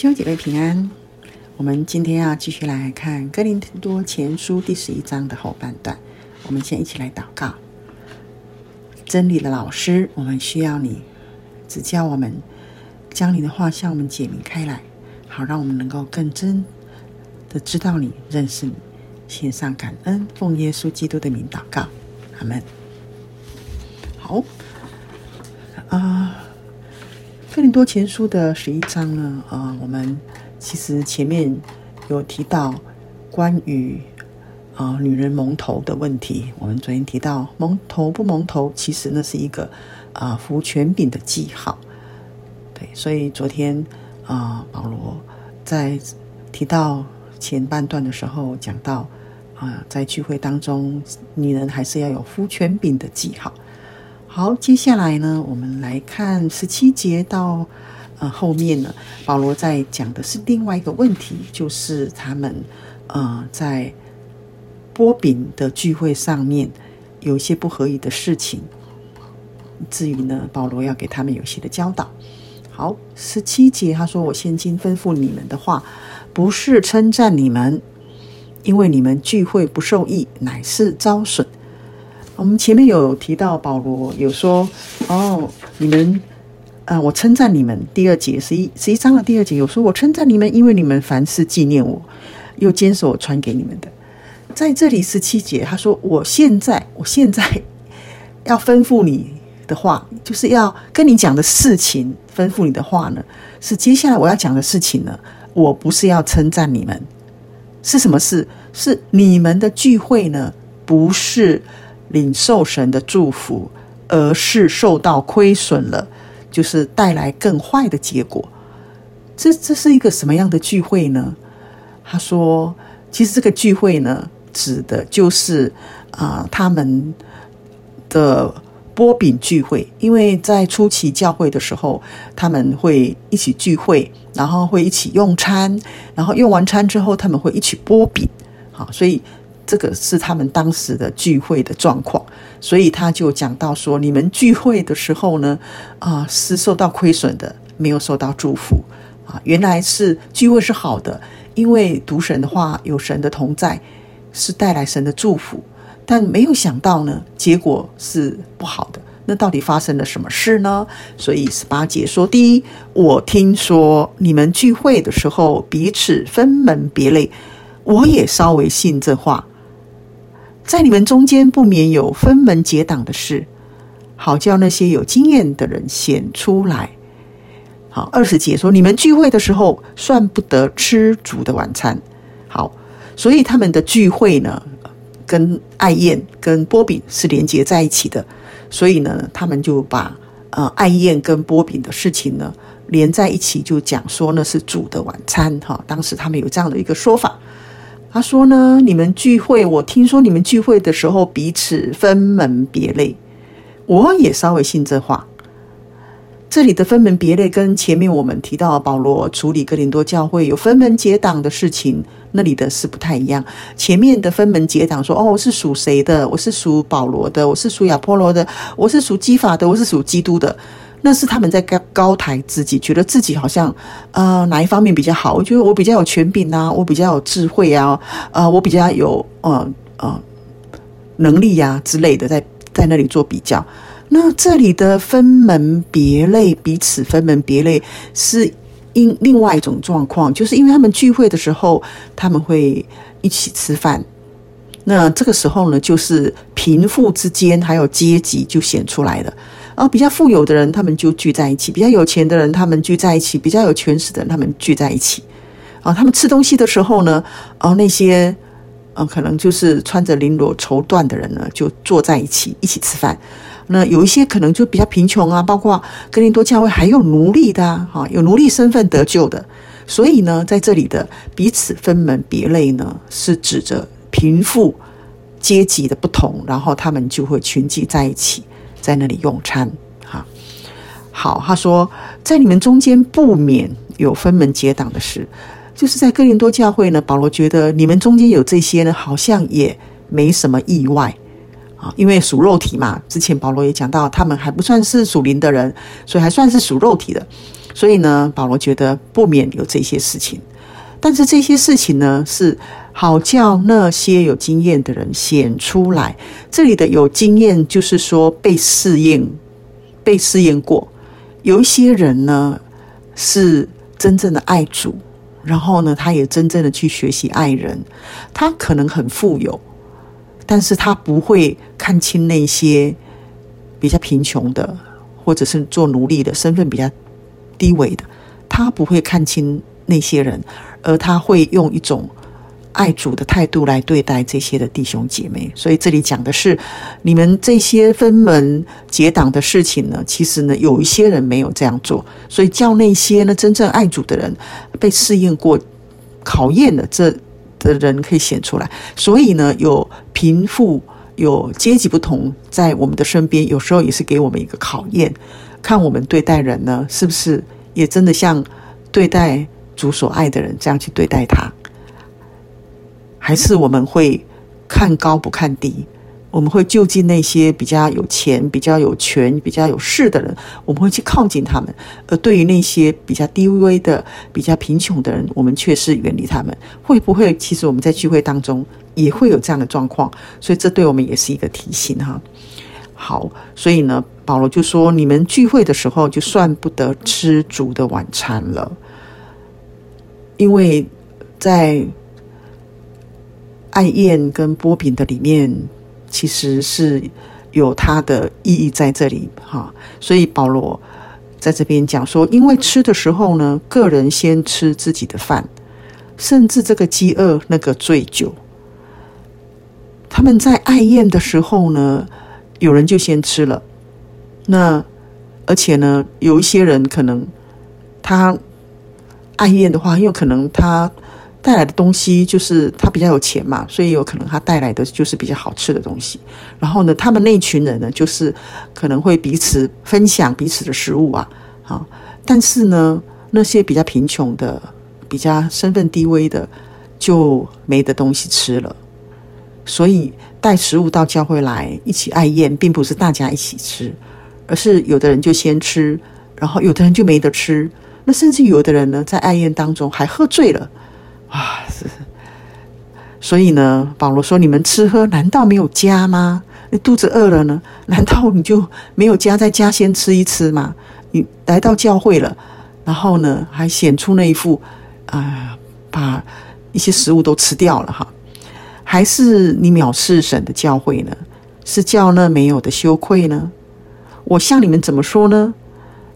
兄姐妹平安。我们今天要继续来看《哥林多前书》第十一章的后半段。我们先一起来祷告。真理的老师，我们需要你指教我们，将你的话向我们解明开来，好让我们能够更真的知道你、认识你。献上感恩，奉耶稣基督的名祷告，阿门。好，啊。哥林多前书的十一章呢，啊，我们其实前面有提到关于啊女人蒙头的问题。我们昨天提到蒙头不蒙头，其实那是一个啊服权柄的记号。对，所以昨天啊保罗在提到前半段的时候讲到啊，在聚会当中，女人还是要有服权柄的记号。好，接下来呢，我们来看十七节到呃后面呢，保罗在讲的是另外一个问题，就是他们呃在波饼的聚会上面有一些不合理的事情，至于呢，保罗要给他们有些的教导。好，十七节他说：“我现今吩咐你们的话，不是称赞你们，因为你们聚会不受益，乃是遭损。”我们前面有提到保罗有说哦，你们啊、呃，我称赞你们。第二节十一十一章的第二节有说，我称赞你们，因为你们凡事纪念我，又坚守我传给你们的。在这里十七节他说，我现在我现在要吩咐你的话，就是要跟你讲的事情，吩咐你的话呢，是接下来我要讲的事情呢。我不是要称赞你们，是什么事？是你们的聚会呢？不是。领受神的祝福，而是受到亏损了，就是带来更坏的结果。这这是一个什么样的聚会呢？他说，其实这个聚会呢，指的就是啊、他们的波饼聚会，因为在初期教会的时候，他们会一起聚会，然后会一起用餐，然后用完餐之后，他们会一起波饼。好，所以。这个是他们当时的聚会的状况，所以他就讲到说：你们聚会的时候呢，啊，是受到亏损的，没有受到祝福啊。原来是聚会是好的，因为读神的话，有神的同在，是带来神的祝福。但没有想到呢，结果是不好的。那到底发生了什么事呢？所以十八节说：第一，我听说你们聚会的时候彼此分门别类，我也稍微信这话。在你们中间不免有分门结党的事，好叫那些有经验的人显出来。好，二十节说，你们聚会的时候算不得吃主的晚餐。好，所以他们的聚会呢，跟爱宴、跟波饼是连结在一起的。所以呢，他们就把呃爱宴跟波饼的事情呢连在一起，就讲说那是主的晚餐。哈，当时他们有这样的一个说法。他说呢，你们聚会，我听说你们聚会的时候彼此分门别类，我也稍微信这话。这里的分门别类跟前面我们提到保罗处理哥林多教会有分门结党的事情，那里的是不太一样。前面的分门结党说，哦，我是属谁的？我是属保罗的，我是属亚波罗的，我是属基法的，我是属基督的。那是他们在高高抬自己，觉得自己好像呃哪一方面比较好？我觉得我比较有权柄啊，我比较有智慧啊，呃，我比较有呃呃能力呀、之类的，在在那里做比较。那这里的分门别类，彼此分门别类，是因另外一种状况，就是因为他们聚会的时候，他们会一起吃饭。那这个时候呢，就是贫富之间还有阶级就显出来了。啊，比较富有的人，他们就聚在一起；比较有钱的人，他们聚在一起；比较有权势的人，他们聚在一起。啊，他们吃东西的时候呢，啊，那些啊，可能就是穿着绫罗绸缎的人呢，就坐在一起一起吃饭。那有一些可能就比较贫穷啊，包括哥林多教会还有奴隶的啊，哈，有奴隶身份得救的。所以呢，在这里的彼此分门别类呢，是指着。贫富阶级的不同，然后他们就会群聚在一起，在那里用餐。哈，好，他说，在你们中间不免有分门结党的事，就是在哥林多教会呢。保罗觉得你们中间有这些呢，好像也没什么意外啊，因为属肉体嘛。之前保罗也讲到，他们还不算是属灵的人，所以还算是属肉体的。所以呢，保罗觉得不免有这些事情，但是这些事情呢，是好叫那些有经验的人显出来。这里的有经验，就是说被试验、被试验过。有一些人呢，是真正的爱主。然后呢，他也真正的去学习爱人。他可能很富有，但是他不会看清那些比较贫穷的，或者是做奴隶的身份比较低微的。他不会看清那些人，而他会用一种。爱主的态度来对待这些的弟兄姐妹，所以这里讲的是你们这些分门结党的事情呢，其实呢，有一些人没有这样做，所以叫那些呢真正爱主的人被试验过、考验的这的人可以显出来。所以呢，有贫富、有阶级不同，在我们的身边，有时候也是给我们一个考验，看我们对待人呢，是不是也真的像对待主所爱的人这样去对待他。还是我们会看高不看低，我们会就近那些比较有钱、比较有权、比较有势的人，我们会去靠近他们；而对于那些比较低微的、比较贫穷的人，我们却是远离他们。会不会？其实我们在聚会当中也会有这样的状况，所以这对我们也是一个提醒哈。好，所以呢，保罗就说：你们聚会的时候，就算不得吃主的晚餐了，因为在。爱宴跟波饼的里面，其实是有它的意义在这里哈。所以保罗在这边讲说，因为吃的时候呢，个人先吃自己的饭，甚至这个饥饿，那个醉酒。他们在爱宴的时候呢，有人就先吃了。那而且呢，有一些人可能他爱宴的话，很有可能他。带来的东西就是他比较有钱嘛，所以有可能他带来的就是比较好吃的东西。然后呢，他们那一群人呢，就是可能会彼此分享彼此的食物啊，好。但是呢，那些比较贫穷的、比较身份低微的，就没得东西吃了。所以带食物到教会来一起爱宴，并不是大家一起吃，而是有的人就先吃，然后有的人就没得吃。那甚至有的人呢，在爱宴当中还喝醉了。啊，是，所以呢，保罗说：“你们吃喝难道没有家吗？你肚子饿了呢？难道你就没有家，在家先吃一吃吗？你来到教会了，然后呢，还显出那一副啊、把一些食物都吃掉了哈？还是你藐视神的教会呢？是叫那没有的羞愧呢？我向你们怎么说呢？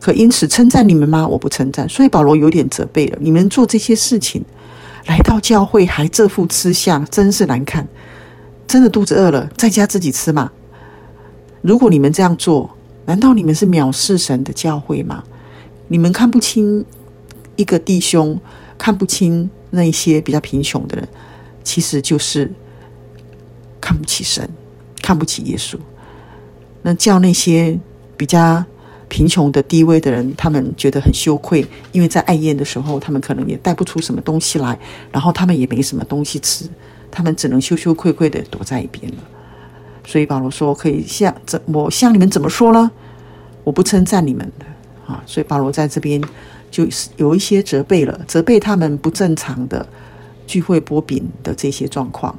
可因此称赞你们吗？我不称赞。所以保罗有点责备了，你们做这些事情。”来到教会还这副吃相，真是难看。真的肚子饿了，在家自己吃嘛。如果你们这样做，难道你们是藐视神的教会吗？你们看不清一个弟兄，看不清那一些比较贫穷的人，其实就是看不起神，看不起耶稣。那叫那些比较。贫穷的、低微的人，他们觉得很羞愧，因为在爱宴的时候，他们可能也带不出什么东西来，然后他们也没什么东西吃，他们只能羞羞愧愧的躲在一边了。所以保罗说：“可以向怎我向你们怎么说呢？我不称赞你们的啊。”所以保罗在这边就是有一些责备了，责备他们不正常的聚会擘饼的这些状况。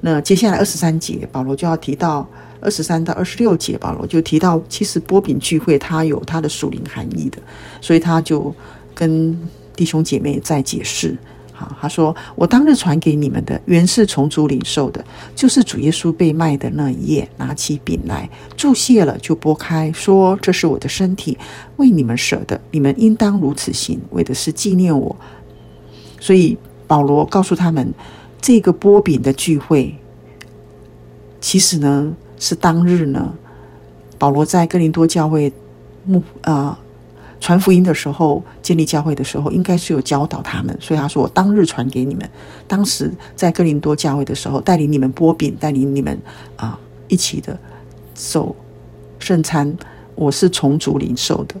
那接下来二十三节，保罗就要提到。二十三到二十六节，保罗就提到，其实波饼聚会它有它的属灵含义的，所以他就跟弟兄姐妹在解释。好，他说：“我当日传给你们的，原是从主领受的，就是主耶稣被卖的那一夜，拿起饼来，祝谢了，就擘开，说：这是我的身体，为你们舍的，你们应当如此行，为的是纪念我。”所以保罗告诉他们，这个波饼的聚会，其实呢。是当日呢，保罗在哥林多教会牧啊传福音的时候，建立教会的时候，应该是有教导他们，所以他说：“我当日传给你们。当时在哥林多教会的时候，带领你们擘饼，带领你们啊一起的受圣餐，我是从主领受的。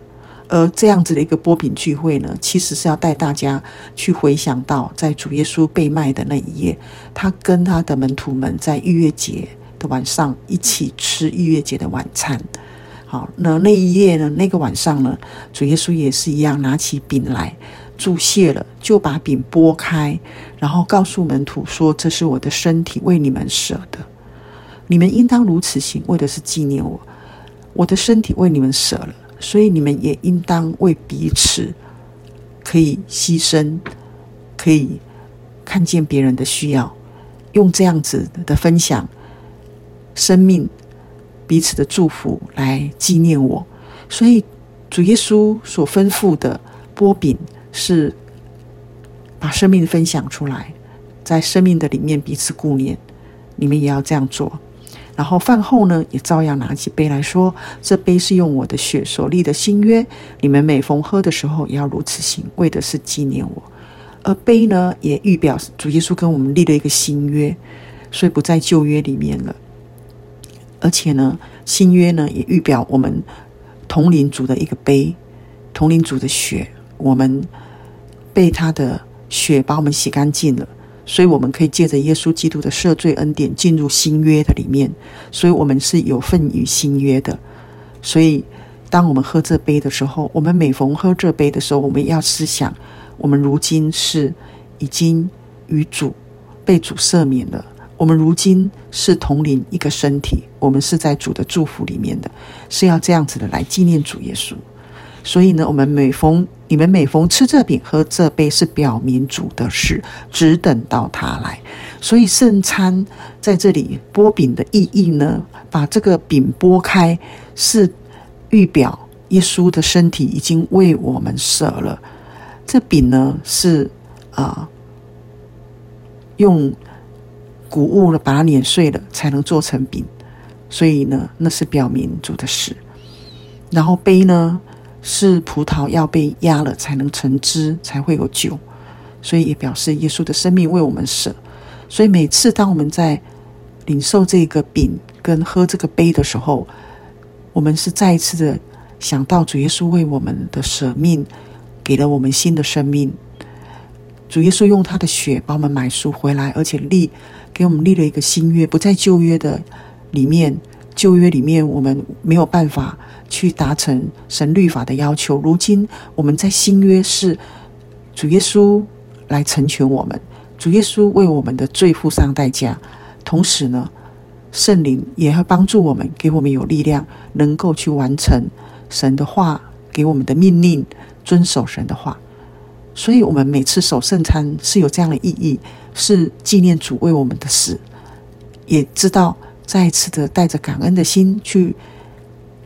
而这样子的一个波饼聚会呢，其实是要带大家去回想到，在主耶稣被卖的那一夜，他跟他的门徒们在逾越节。”晚上一起吃逾越节的晚餐，好，那那一夜呢，那个晚上呢，主耶稣也是一样，拿起饼来，祝谢了，就把饼拨开，然后告诉门徒说：“这是我的身体，为你们舍的，你们应当如此行，为的是纪念我。我的身体为你们舍了，所以你们也应当为彼此可以牺牲，可以看见别人的需要，用这样子的分享生命。”彼此的祝福来纪念我，所以主耶稣所吩咐的波饼是把生命分享出来，在生命的里面彼此顾念，你们也要这样做。然后饭后呢，也照样拿起杯来说：“这杯是用我的血所立的新约，你们每逢喝的时候也要如此行，为的是纪念我。”而杯呢，也预表主耶稣跟我们立了一个新约，所以不在旧约里面了。而且呢，新约呢也预表我们同领主的一个杯，同领主的血，我们被他的血把我们洗干净了，所以我们可以借着耶稣基督的赦罪恩典进入新约的里面，所以我们是有份于新约的。所以当我们喝这杯的时候，我们每逢喝这杯的时候，我们要思想，我们如今是已经与主被主赦免了。我们如今是同领一个身体，我们是在主的祝福里面的，是要这样子的来纪念主耶稣。所以呢，我们每逢你们每逢吃这饼喝这杯，是表明主的事，只等到他来。所以圣餐在这里擘饼的意义呢，把这个饼拨开，是预表耶稣的身体已经为我们舍了。这饼呢是啊、呃、用。谷物了，把它碾碎了，才能做成饼。所以呢，那是表明主的事。然后杯呢，是葡萄要被压了才能成汁，才会有酒。所以也表示耶稣的生命为我们舍。所以每次当我们在领受这个饼跟喝这个杯的时候，我们是再一次的想到主耶稣为我们的舍命，给了我们新的生命。主耶稣用他的血把我们买赎回来，而且立。给我们立了一个新约，不在旧约的里面。旧约里面，我们没有办法去达成神律法的要求。如今我们在新约是主耶稣来成全我们，主耶稣为我们的罪付上代价。同时呢，圣灵也会帮助我们，给我们有力量，能够去完成神的话给我们的命令，遵守神的话。所以，我们每次守圣餐是有这样的意义。是纪念主为我们的死，也知道再次的带着感恩的心去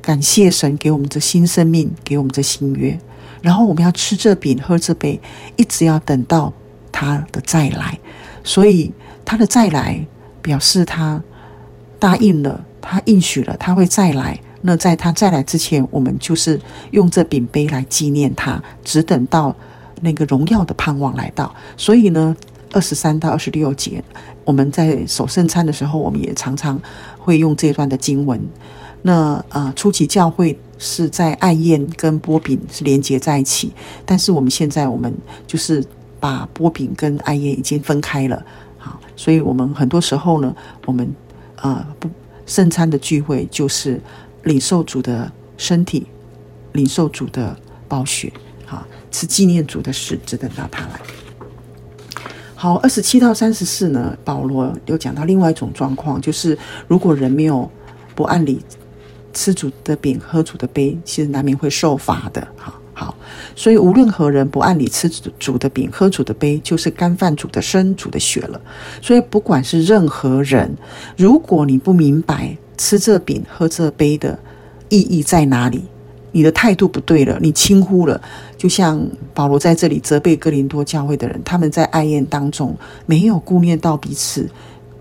感谢神给我们这新生命，给我们这新约。然后我们要吃这饼，喝这杯，一直要等到他的再来。所以他的再来表示他答应了，他应许了他会再来。那在他再来之前，我们就是用这饼杯来纪念他，只等到那个荣耀的盼望来到。所以呢。二十三到二十六节，我们在守圣餐的时候，我们也常常会用这段的经文。那呃，初期教会是在爱宴跟波饼是连接在一起，但是我们现在我们就是把波饼跟爱宴已经分开了。好，所以我们很多时候呢，我们呃不圣餐的聚会就是领受主的身体，领受主的宝血，好，是纪念主的事，只等到他来。好，二十七到三十四呢，保罗又讲到另外一种状况，就是如果人没有不按理吃主的饼、喝主的杯，其实难免会受罚的。哈，好，所以无论何人不按理吃主的饼、喝主的杯，就是干饭主的身、主的血了。所以不管是任何人，如果你不明白吃这饼、喝这杯的意义在哪里，你的态度不对了，你轻忽了，就像保罗在这里责备哥林多教会的人，他们在爱宴当中没有顾念到彼此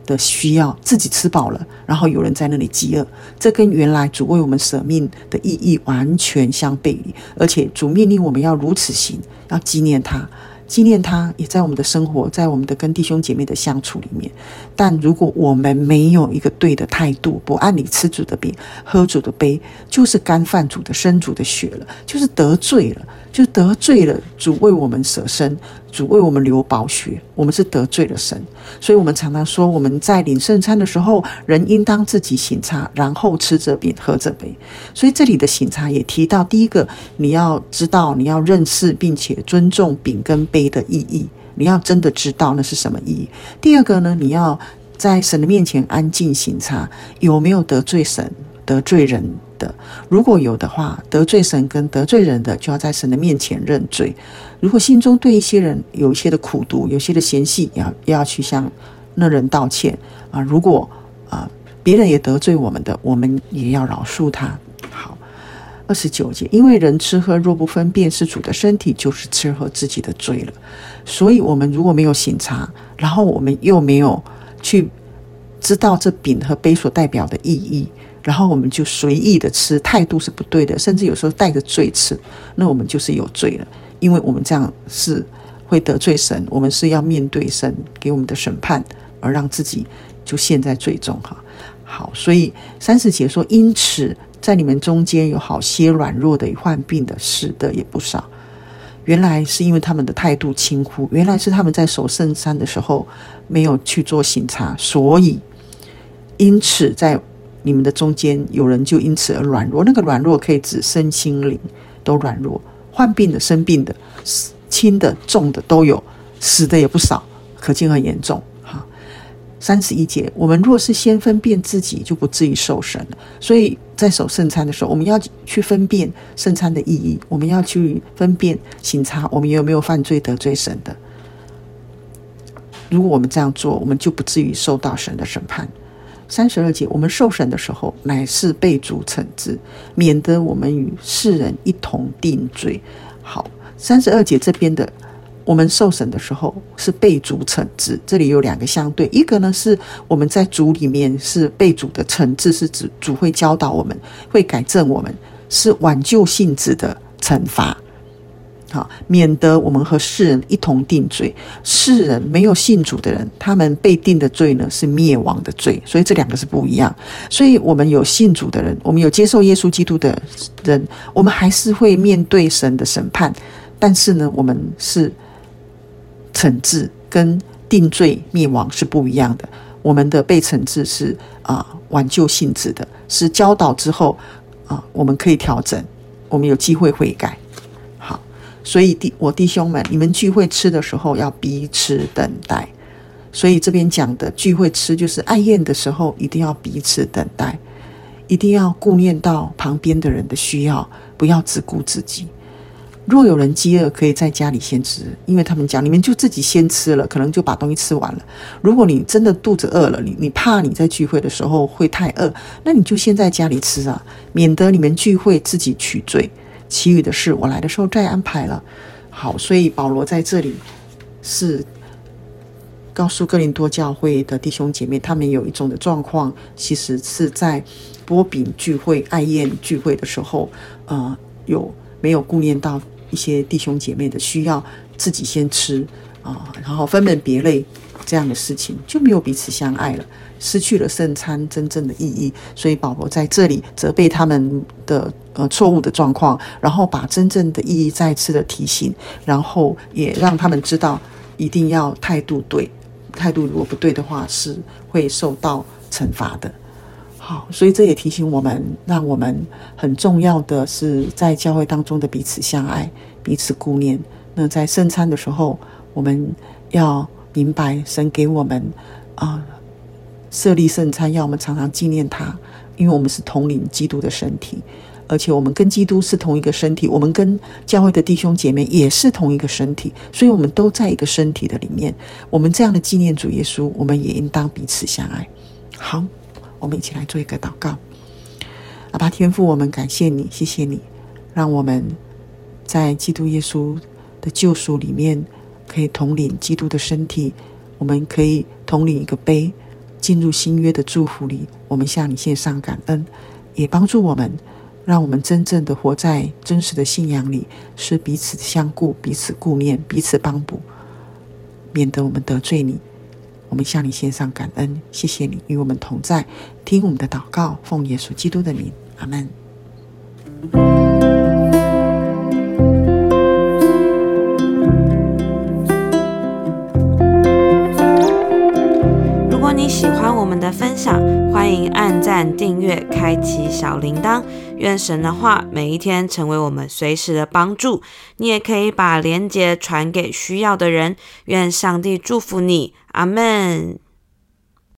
的需要，自己吃饱了，然后有人在那里饥饿，这跟原来主为我们舍命的意义完全相背离，而且主命令我们要如此行，要纪念他。纪念他，也在我们的生活，在我们的跟弟兄姐妹的相处里面。但如果我们没有一个对的态度，不按理吃主的饼、喝主的杯，就是干饭煮的生煮的血了，就是得罪了，就得罪了主为我们舍身，主为我们流宝血，我们是得罪了神，所以我们常常说，我们在领圣餐的时候，人应当自己省察，然后吃这饼，喝这杯。所以这里的省察也提到，第一个，你要知道，你要认识并且尊重饼跟杯的意义，你要真的知道那是什么意义。第二个呢，你要在神的面前安静省察，有没有得罪神、得罪人的？如果有的话，得罪神跟得罪人的，就要在神的面前认罪。如果心中对一些人有一些的苦毒，有些的嫌隙，要要去向那人道歉啊。如果啊别人也得罪我们的，我们也要饶恕他。好，二十九节，因为人吃喝若不分辨是主的身体，就是吃喝自己的罪了。所以，我们如果没有醒察，然后我们又没有去知道这饼和杯所代表的意义，然后我们就随意的吃，态度是不对的，甚至有时候带着罪吃，那我们就是有罪了。因为我们这样是会得罪神，我们是要面对神给我们的审判，而让自己就陷在罪中哈。好，所以三十节说，因此在你们中间有好些软弱的、患病的、死的也不少。原来是因为他们的态度轻忽，原来是他们在守圣山的时候没有去做省察，所以因此在你们的中间有人就因此而软弱。那个软弱可以指身心灵都软弱。患病的、生病的、轻的、重的都有，死的也不少，可见很严重。哈，三十一节，我们若是先分辨自己，就不至于受审了。所以在守圣餐的时候，我们要去分辨圣餐的意义，我们要去分辨、省察我们有没有犯罪得罪神的。如果我们这样做，我们就不至于受到神的审判。三十二节，我们受审的时候，乃是被主惩治，免得我们与世人一同定罪。好，三十二节这边的，我们受审的时候是被主惩治，这里有两个相对，一个呢是我们在主里面是被主的惩治，是指主会教导我们，会改正我们，是挽救性质的惩罚。好，免得我们和世人一同定罪。世人没有信主的人，他们被定的罪呢是灭亡的罪，所以这两个是不一样。所以我们有信主的人，我们有接受耶稣基督的人，我们还是会面对神的审判。但是呢，我们是惩治跟定罪灭亡是不一样的。我们的被惩治是啊挽救性质的，是教导之后啊我们可以调整，我们有机会悔改。所以弟我弟兄们，你们聚会吃的时候要彼此等待。所以这边讲的聚会吃，就是爱宴的时候一定要彼此等待，一定要顾念到旁边的人的需要，不要只顾自己。若有人饥饿，可以在家里先吃，因为他们讲你们就自己先吃了，可能就把东西吃完了。如果你真的肚子饿了，你你怕你在聚会的时候会太饿，那你就先在家里吃啊，免得你们聚会自己取罪。其余的事，我来的时候再安排了。好，所以保罗在这里是告诉哥林多教会的弟兄姐妹，他们有一种的状况，其实是在波饼聚会、爱宴聚会的时候，呃，有没有顾念到一些弟兄姐妹的需要，自己先吃啊，然后分门别类这样的事情，就没有彼此相爱了。失去了圣餐真正的意义，所以保罗在这里责备他们的呃错误的状况，然后把真正的意义再次的提醒，然后也让他们知道一定要态度对，态度如果不对的话是会受到惩罚的。好，所以这也提醒我们，让我们很重要的是在教会当中的彼此相爱、彼此顾念。那在圣餐的时候，我们要明白神给我们啊。设立圣餐，要我们常常纪念他，因为我们是统领基督的身体，而且我们跟基督是同一个身体，我们跟教会的弟兄姐妹也是同一个身体，所以我们都在一个身体的里面。我们这样的纪念主耶稣，我们也应当彼此相爱。好，我们一起来做一个祷告。阿爸天父，我们感谢你，谢谢你，让我们在基督耶稣的救赎里面可以统领基督的身体，我们可以统领一个杯。进入新约的祝福里，我们向你献上感恩，也帮助我们，让我们真正的活在真实的信仰里，是彼此相顾、彼此顾念、彼此帮补，免得我们得罪你。我们向你献上感恩，谢谢你与我们同在，听我们的祷告，奉耶稣基督的名，阿门。按、订阅、开启小铃铛。愿神的话每一天成为我们随时的帮助。你也可以把连接传给需要的人。愿上帝祝福你，阿门。